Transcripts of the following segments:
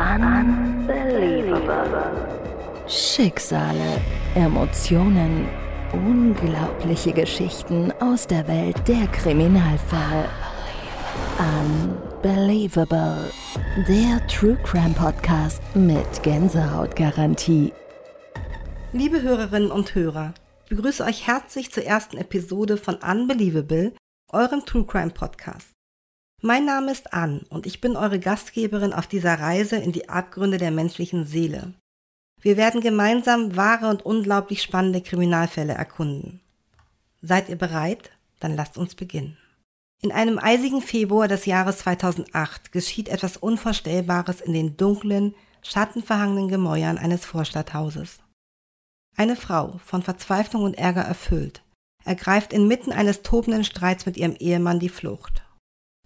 Unbelievable. Schicksale, Emotionen, unglaubliche Geschichten aus der Welt der Kriminalfälle. Unbelievable. Der True Crime Podcast mit Gänsehautgarantie. Liebe Hörerinnen und Hörer, ich begrüße euch herzlich zur ersten Episode von Unbelievable, eurem True Crime Podcast. Mein Name ist Ann und ich bin eure Gastgeberin auf dieser Reise in die Abgründe der menschlichen Seele. Wir werden gemeinsam wahre und unglaublich spannende Kriminalfälle erkunden. Seid ihr bereit? Dann lasst uns beginnen. In einem eisigen Februar des Jahres 2008 geschieht etwas Unvorstellbares in den dunklen, schattenverhangenen Gemäuern eines Vorstadthauses. Eine Frau, von Verzweiflung und Ärger erfüllt, ergreift inmitten eines tobenden Streits mit ihrem Ehemann die Flucht.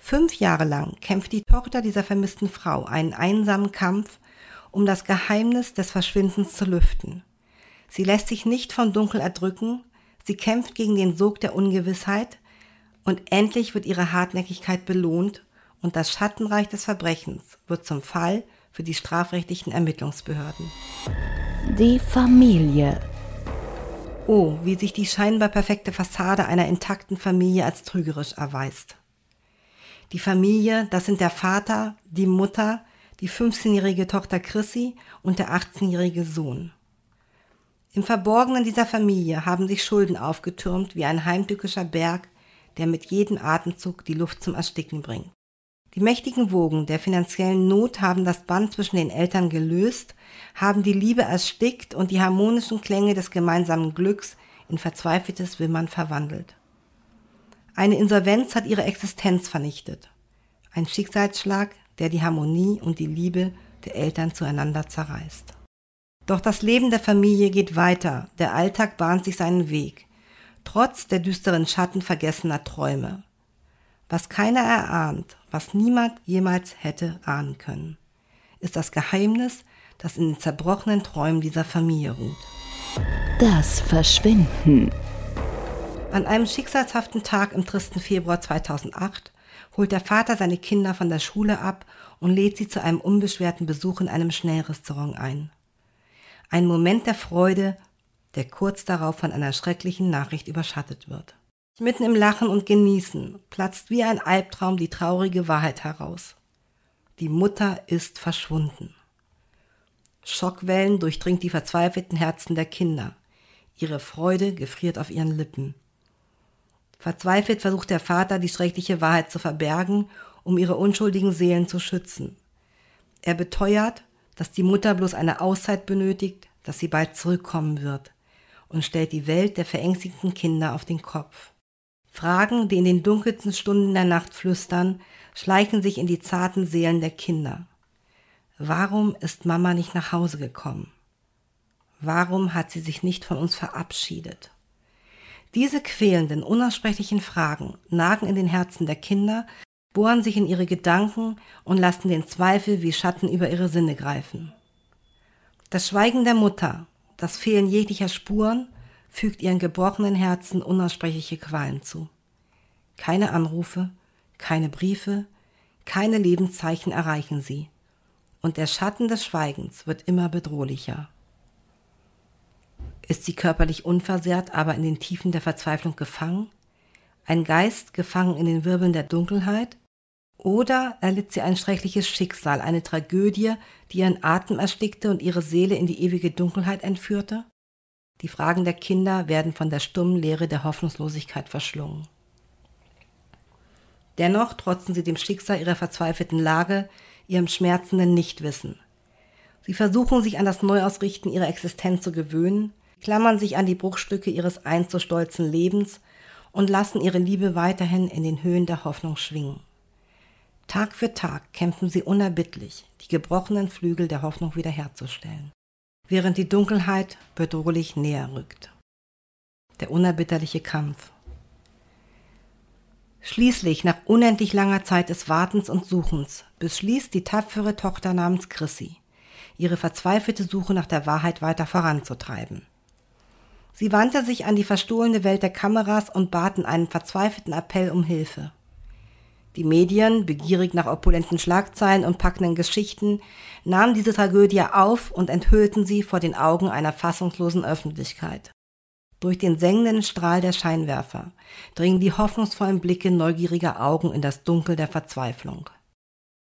Fünf Jahre lang kämpft die Tochter dieser vermissten Frau einen einsamen Kampf, um das Geheimnis des Verschwindens zu lüften. Sie lässt sich nicht vom Dunkel erdrücken, sie kämpft gegen den Sog der Ungewissheit und endlich wird ihre Hartnäckigkeit belohnt und das Schattenreich des Verbrechens wird zum Fall für die strafrechtlichen Ermittlungsbehörden. Die Familie. Oh, wie sich die scheinbar perfekte Fassade einer intakten Familie als trügerisch erweist. Die Familie, das sind der Vater, die Mutter, die 15-jährige Tochter Chrissy und der 18-jährige Sohn. Im Verborgenen dieser Familie haben sich Schulden aufgetürmt wie ein heimtückischer Berg, der mit jedem Atemzug die Luft zum Ersticken bringt. Die mächtigen Wogen der finanziellen Not haben das Band zwischen den Eltern gelöst, haben die Liebe erstickt und die harmonischen Klänge des gemeinsamen Glücks in verzweifeltes Wimmern verwandelt. Eine Insolvenz hat ihre Existenz vernichtet. Ein Schicksalsschlag, der die Harmonie und die Liebe der Eltern zueinander zerreißt. Doch das Leben der Familie geht weiter, der Alltag bahnt sich seinen Weg, trotz der düsteren Schatten vergessener Träume. Was keiner erahnt, was niemand jemals hätte ahnen können, ist das Geheimnis, das in den zerbrochenen Träumen dieser Familie ruht. Das Verschwinden. An einem schicksalshaften Tag im tristen Februar 2008 holt der Vater seine Kinder von der Schule ab und lädt sie zu einem unbeschwerten Besuch in einem Schnellrestaurant ein. Ein Moment der Freude, der kurz darauf von einer schrecklichen Nachricht überschattet wird. Mitten im Lachen und Genießen platzt wie ein Albtraum die traurige Wahrheit heraus. Die Mutter ist verschwunden. Schockwellen durchdringt die verzweifelten Herzen der Kinder. Ihre Freude gefriert auf ihren Lippen. Verzweifelt versucht der Vater, die schreckliche Wahrheit zu verbergen, um ihre unschuldigen Seelen zu schützen. Er beteuert, dass die Mutter bloß eine Auszeit benötigt, dass sie bald zurückkommen wird und stellt die Welt der verängstigten Kinder auf den Kopf. Fragen, die in den dunkelsten Stunden der Nacht flüstern, schleichen sich in die zarten Seelen der Kinder. Warum ist Mama nicht nach Hause gekommen? Warum hat sie sich nicht von uns verabschiedet? Diese quälenden, unaussprechlichen Fragen nagen in den Herzen der Kinder, bohren sich in ihre Gedanken und lassen den Zweifel wie Schatten über ihre Sinne greifen. Das Schweigen der Mutter, das Fehlen jeglicher Spuren, fügt ihren gebrochenen Herzen unaussprechliche Qualen zu. Keine Anrufe, keine Briefe, keine Lebenszeichen erreichen sie, und der Schatten des Schweigens wird immer bedrohlicher. Ist sie körperlich unversehrt, aber in den Tiefen der Verzweiflung gefangen? Ein Geist gefangen in den Wirbeln der Dunkelheit? Oder erlitt sie ein schreckliches Schicksal, eine Tragödie, die ihren Atem erstickte und ihre Seele in die ewige Dunkelheit entführte? Die Fragen der Kinder werden von der stummen Leere der Hoffnungslosigkeit verschlungen. Dennoch trotzen sie dem Schicksal ihrer verzweifelten Lage, ihrem schmerzenden Nichtwissen. Sie versuchen sich an das Neuausrichten ihrer Existenz zu gewöhnen, klammern sich an die Bruchstücke ihres einst so stolzen Lebens und lassen ihre Liebe weiterhin in den Höhen der Hoffnung schwingen. Tag für Tag kämpfen sie unerbittlich, die gebrochenen Flügel der Hoffnung wiederherzustellen, während die Dunkelheit bedrohlich näher rückt. Der unerbitterliche Kampf. Schließlich, nach unendlich langer Zeit des Wartens und Suchens, beschließt die tapfere Tochter namens Chrissy, ihre verzweifelte Suche nach der Wahrheit weiter voranzutreiben. Sie wandte sich an die verstohlene Welt der Kameras und bat in einem verzweifelten Appell um Hilfe. Die Medien, begierig nach opulenten Schlagzeilen und packenden Geschichten, nahmen diese Tragödie auf und enthüllten sie vor den Augen einer fassungslosen Öffentlichkeit. Durch den sengenden Strahl der Scheinwerfer dringen die hoffnungsvollen Blicke neugieriger Augen in das Dunkel der Verzweiflung.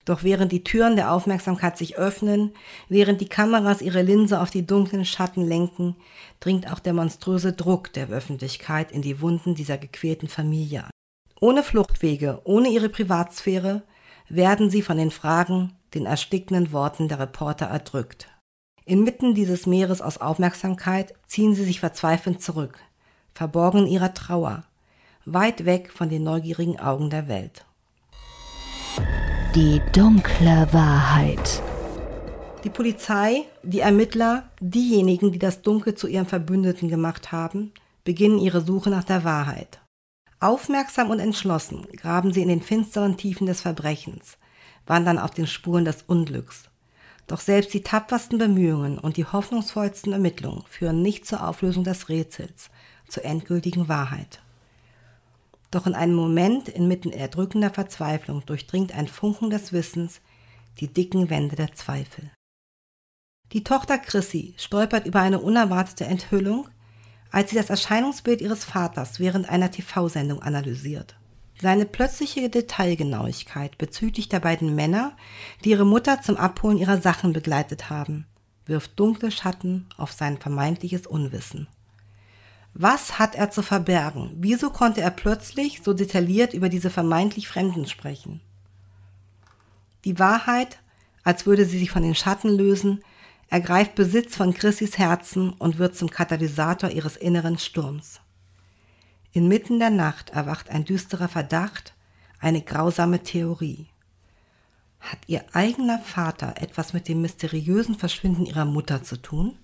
Doch während die Türen der Aufmerksamkeit sich öffnen, während die Kameras ihre Linse auf die dunklen Schatten lenken, dringt auch der monströse Druck der Öffentlichkeit in die Wunden dieser gequälten Familie. Ohne Fluchtwege, ohne ihre Privatsphäre werden sie von den Fragen, den erstickenden Worten der Reporter erdrückt. Inmitten dieses Meeres aus Aufmerksamkeit ziehen sie sich verzweifelnd zurück, verborgen in ihrer Trauer, weit weg von den neugierigen Augen der Welt. Die dunkle Wahrheit. Die Polizei, die Ermittler, diejenigen, die das Dunkel zu ihrem Verbündeten gemacht haben, beginnen ihre Suche nach der Wahrheit. Aufmerksam und entschlossen graben sie in den finsteren Tiefen des Verbrechens, wandern auf den Spuren des Unglücks. Doch selbst die tapfersten Bemühungen und die hoffnungsvollsten Ermittlungen führen nicht zur Auflösung des Rätsels, zur endgültigen Wahrheit. Doch in einem Moment inmitten erdrückender Verzweiflung durchdringt ein Funken des Wissens die dicken Wände der Zweifel. Die Tochter Chrissy stolpert über eine unerwartete Enthüllung, als sie das Erscheinungsbild ihres Vaters während einer TV-Sendung analysiert. Seine plötzliche Detailgenauigkeit bezüglich der beiden Männer, die ihre Mutter zum Abholen ihrer Sachen begleitet haben, wirft dunkle Schatten auf sein vermeintliches Unwissen. Was hat er zu verbergen? Wieso konnte er plötzlich so detailliert über diese vermeintlich Fremden sprechen? Die Wahrheit, als würde sie sich von den Schatten lösen, ergreift Besitz von Chrissys Herzen und wird zum Katalysator ihres inneren Sturms. Inmitten der Nacht erwacht ein düsterer Verdacht, eine grausame Theorie. Hat ihr eigener Vater etwas mit dem mysteriösen Verschwinden ihrer Mutter zu tun?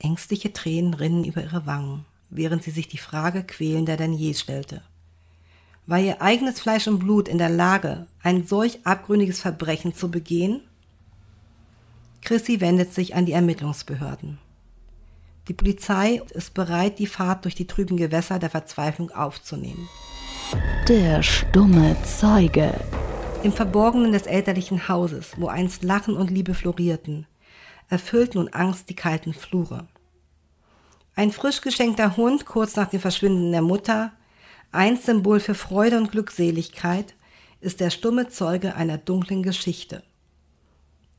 Ängstliche Tränen rinnen über ihre Wangen, während sie sich die Frage quälender denn je stellte. War ihr eigenes Fleisch und Blut in der Lage, ein solch abgründiges Verbrechen zu begehen? Chrissy wendet sich an die Ermittlungsbehörden. Die Polizei ist bereit, die Fahrt durch die trüben Gewässer der Verzweiflung aufzunehmen. Der stumme Zeuge. Im Verborgenen des elterlichen Hauses, wo einst Lachen und Liebe florierten, erfüllt nun Angst die kalten Flure. Ein frisch geschenkter Hund kurz nach dem Verschwinden der Mutter, ein Symbol für Freude und Glückseligkeit, ist der stumme Zeuge einer dunklen Geschichte.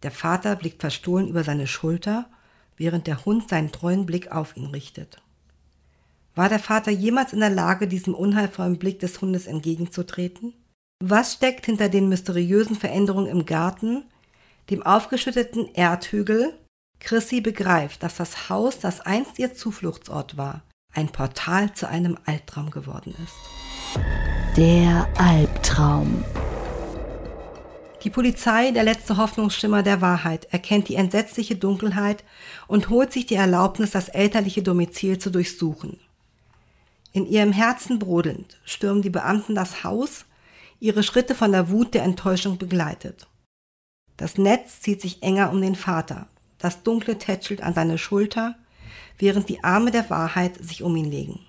Der Vater blickt verstohlen über seine Schulter, während der Hund seinen treuen Blick auf ihn richtet. War der Vater jemals in der Lage, diesem unheilvollen Blick des Hundes entgegenzutreten? Was steckt hinter den mysteriösen Veränderungen im Garten, dem aufgeschütteten Erdhügel, Chrissy begreift, dass das Haus, das einst ihr Zufluchtsort war, ein Portal zu einem Albtraum geworden ist. Der Albtraum. Die Polizei, der letzte Hoffnungsschimmer der Wahrheit, erkennt die entsetzliche Dunkelheit und holt sich die Erlaubnis, das elterliche Domizil zu durchsuchen. In ihrem Herzen brodelnd stürmen die Beamten das Haus, ihre Schritte von der Wut der Enttäuschung begleitet. Das Netz zieht sich enger um den Vater, das Dunkle tätschelt an seine Schulter, während die Arme der Wahrheit sich um ihn legen.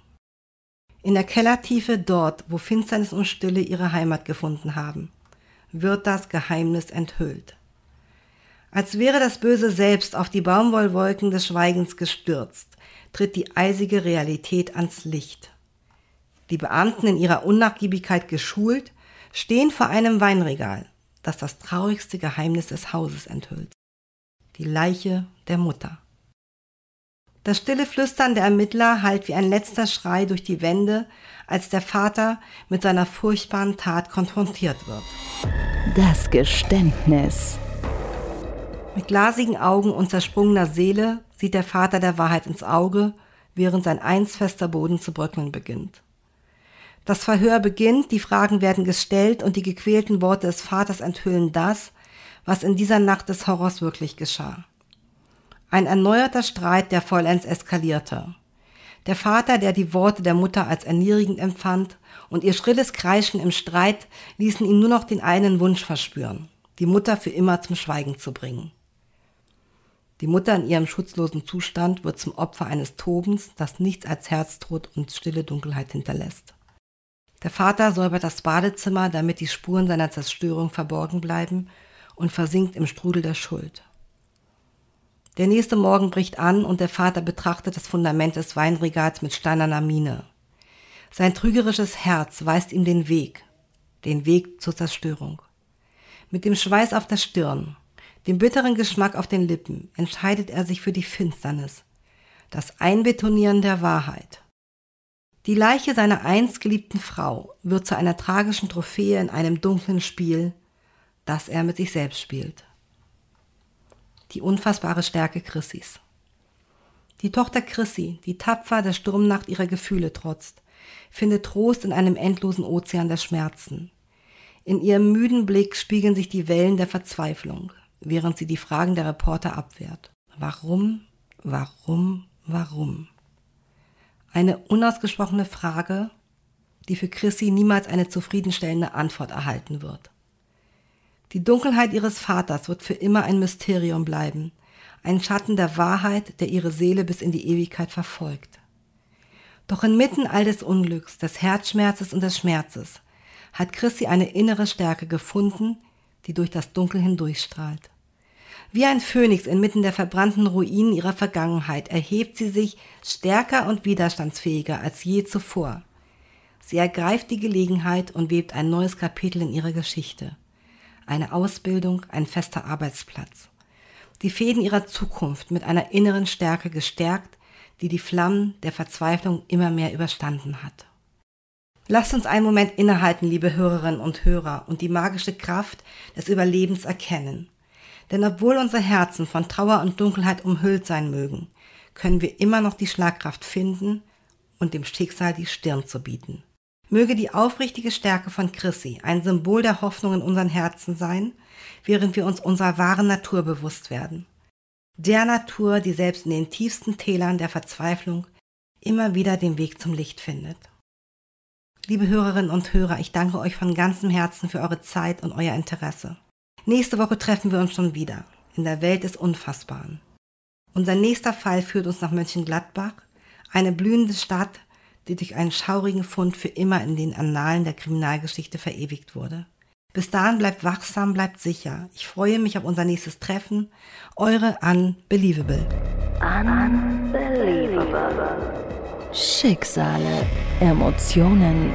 In der Kellertiefe dort, wo Finsternis und Stille ihre Heimat gefunden haben, wird das Geheimnis enthüllt. Als wäre das Böse selbst auf die Baumwollwolken des Schweigens gestürzt, tritt die eisige Realität ans Licht. Die Beamten in ihrer Unnachgiebigkeit geschult, stehen vor einem Weinregal, das das traurigste Geheimnis des Hauses enthüllt. Die Leiche der Mutter. Das stille Flüstern der Ermittler hallt wie ein letzter Schrei durch die Wände, als der Vater mit seiner furchtbaren Tat konfrontiert wird. Das Geständnis. Mit glasigen Augen und zersprungener Seele sieht der Vater der Wahrheit ins Auge, während sein einst fester Boden zu bröckeln beginnt. Das Verhör beginnt, die Fragen werden gestellt und die gequälten Worte des Vaters enthüllen das, was in dieser Nacht des Horrors wirklich geschah. Ein erneuerter Streit, der vollends eskalierte. Der Vater, der die Worte der Mutter als erniedrigend empfand und ihr schrilles Kreischen im Streit ließen ihm nur noch den einen Wunsch verspüren, die Mutter für immer zum Schweigen zu bringen. Die Mutter in ihrem schutzlosen Zustand wird zum Opfer eines Tobens, das nichts als Herztod und stille Dunkelheit hinterlässt. Der Vater säubert das Badezimmer, damit die Spuren seiner Zerstörung verborgen bleiben und versinkt im Strudel der Schuld. Der nächste Morgen bricht an und der Vater betrachtet das Fundament des Weinregals mit steinerner Miene. Sein trügerisches Herz weist ihm den Weg, den Weg zur Zerstörung. Mit dem Schweiß auf der Stirn, dem bitteren Geschmack auf den Lippen entscheidet er sich für die Finsternis, das Einbetonieren der Wahrheit. Die Leiche seiner einst geliebten Frau wird zu einer tragischen Trophäe in einem dunklen Spiel, das er mit sich selbst spielt. Die unfassbare Stärke Chrissys. Die Tochter Chrissy, die tapfer der Sturmnacht ihrer Gefühle trotzt, findet Trost in einem endlosen Ozean der Schmerzen. In ihrem müden Blick spiegeln sich die Wellen der Verzweiflung, während sie die Fragen der Reporter abwehrt. Warum, warum, warum? Eine unausgesprochene Frage, die für Chrissy niemals eine zufriedenstellende Antwort erhalten wird. Die Dunkelheit ihres Vaters wird für immer ein Mysterium bleiben, ein Schatten der Wahrheit, der ihre Seele bis in die Ewigkeit verfolgt. Doch inmitten all des Unglücks, des Herzschmerzes und des Schmerzes hat Chrissy eine innere Stärke gefunden, die durch das Dunkel hindurchstrahlt. Wie ein Phönix inmitten der verbrannten Ruinen ihrer Vergangenheit erhebt sie sich stärker und widerstandsfähiger als je zuvor. Sie ergreift die Gelegenheit und webt ein neues Kapitel in ihrer Geschichte. Eine Ausbildung, ein fester Arbeitsplatz. Die Fäden ihrer Zukunft mit einer inneren Stärke gestärkt, die die Flammen der Verzweiflung immer mehr überstanden hat. Lasst uns einen Moment innehalten, liebe Hörerinnen und Hörer, und die magische Kraft des Überlebens erkennen. Denn obwohl unsere Herzen von Trauer und Dunkelheit umhüllt sein mögen, können wir immer noch die Schlagkraft finden und dem Schicksal die Stirn zu bieten. Möge die aufrichtige Stärke von Chrissy ein Symbol der Hoffnung in unseren Herzen sein, während wir uns unserer wahren Natur bewusst werden der Natur, die selbst in den tiefsten Tälern der Verzweiflung immer wieder den Weg zum Licht findet. Liebe Hörerinnen und Hörer, ich danke euch von ganzem Herzen für eure Zeit und euer Interesse. Nächste Woche treffen wir uns schon wieder in der Welt des Unfassbaren. Unser nächster Fall führt uns nach Mönchengladbach, eine blühende Stadt, die durch einen schaurigen Fund für immer in den Annalen der Kriminalgeschichte verewigt wurde. Bis dahin bleibt wachsam, bleibt sicher. Ich freue mich auf unser nächstes Treffen. Eure Unbelievable. Unbelievable. Schicksale, Emotionen,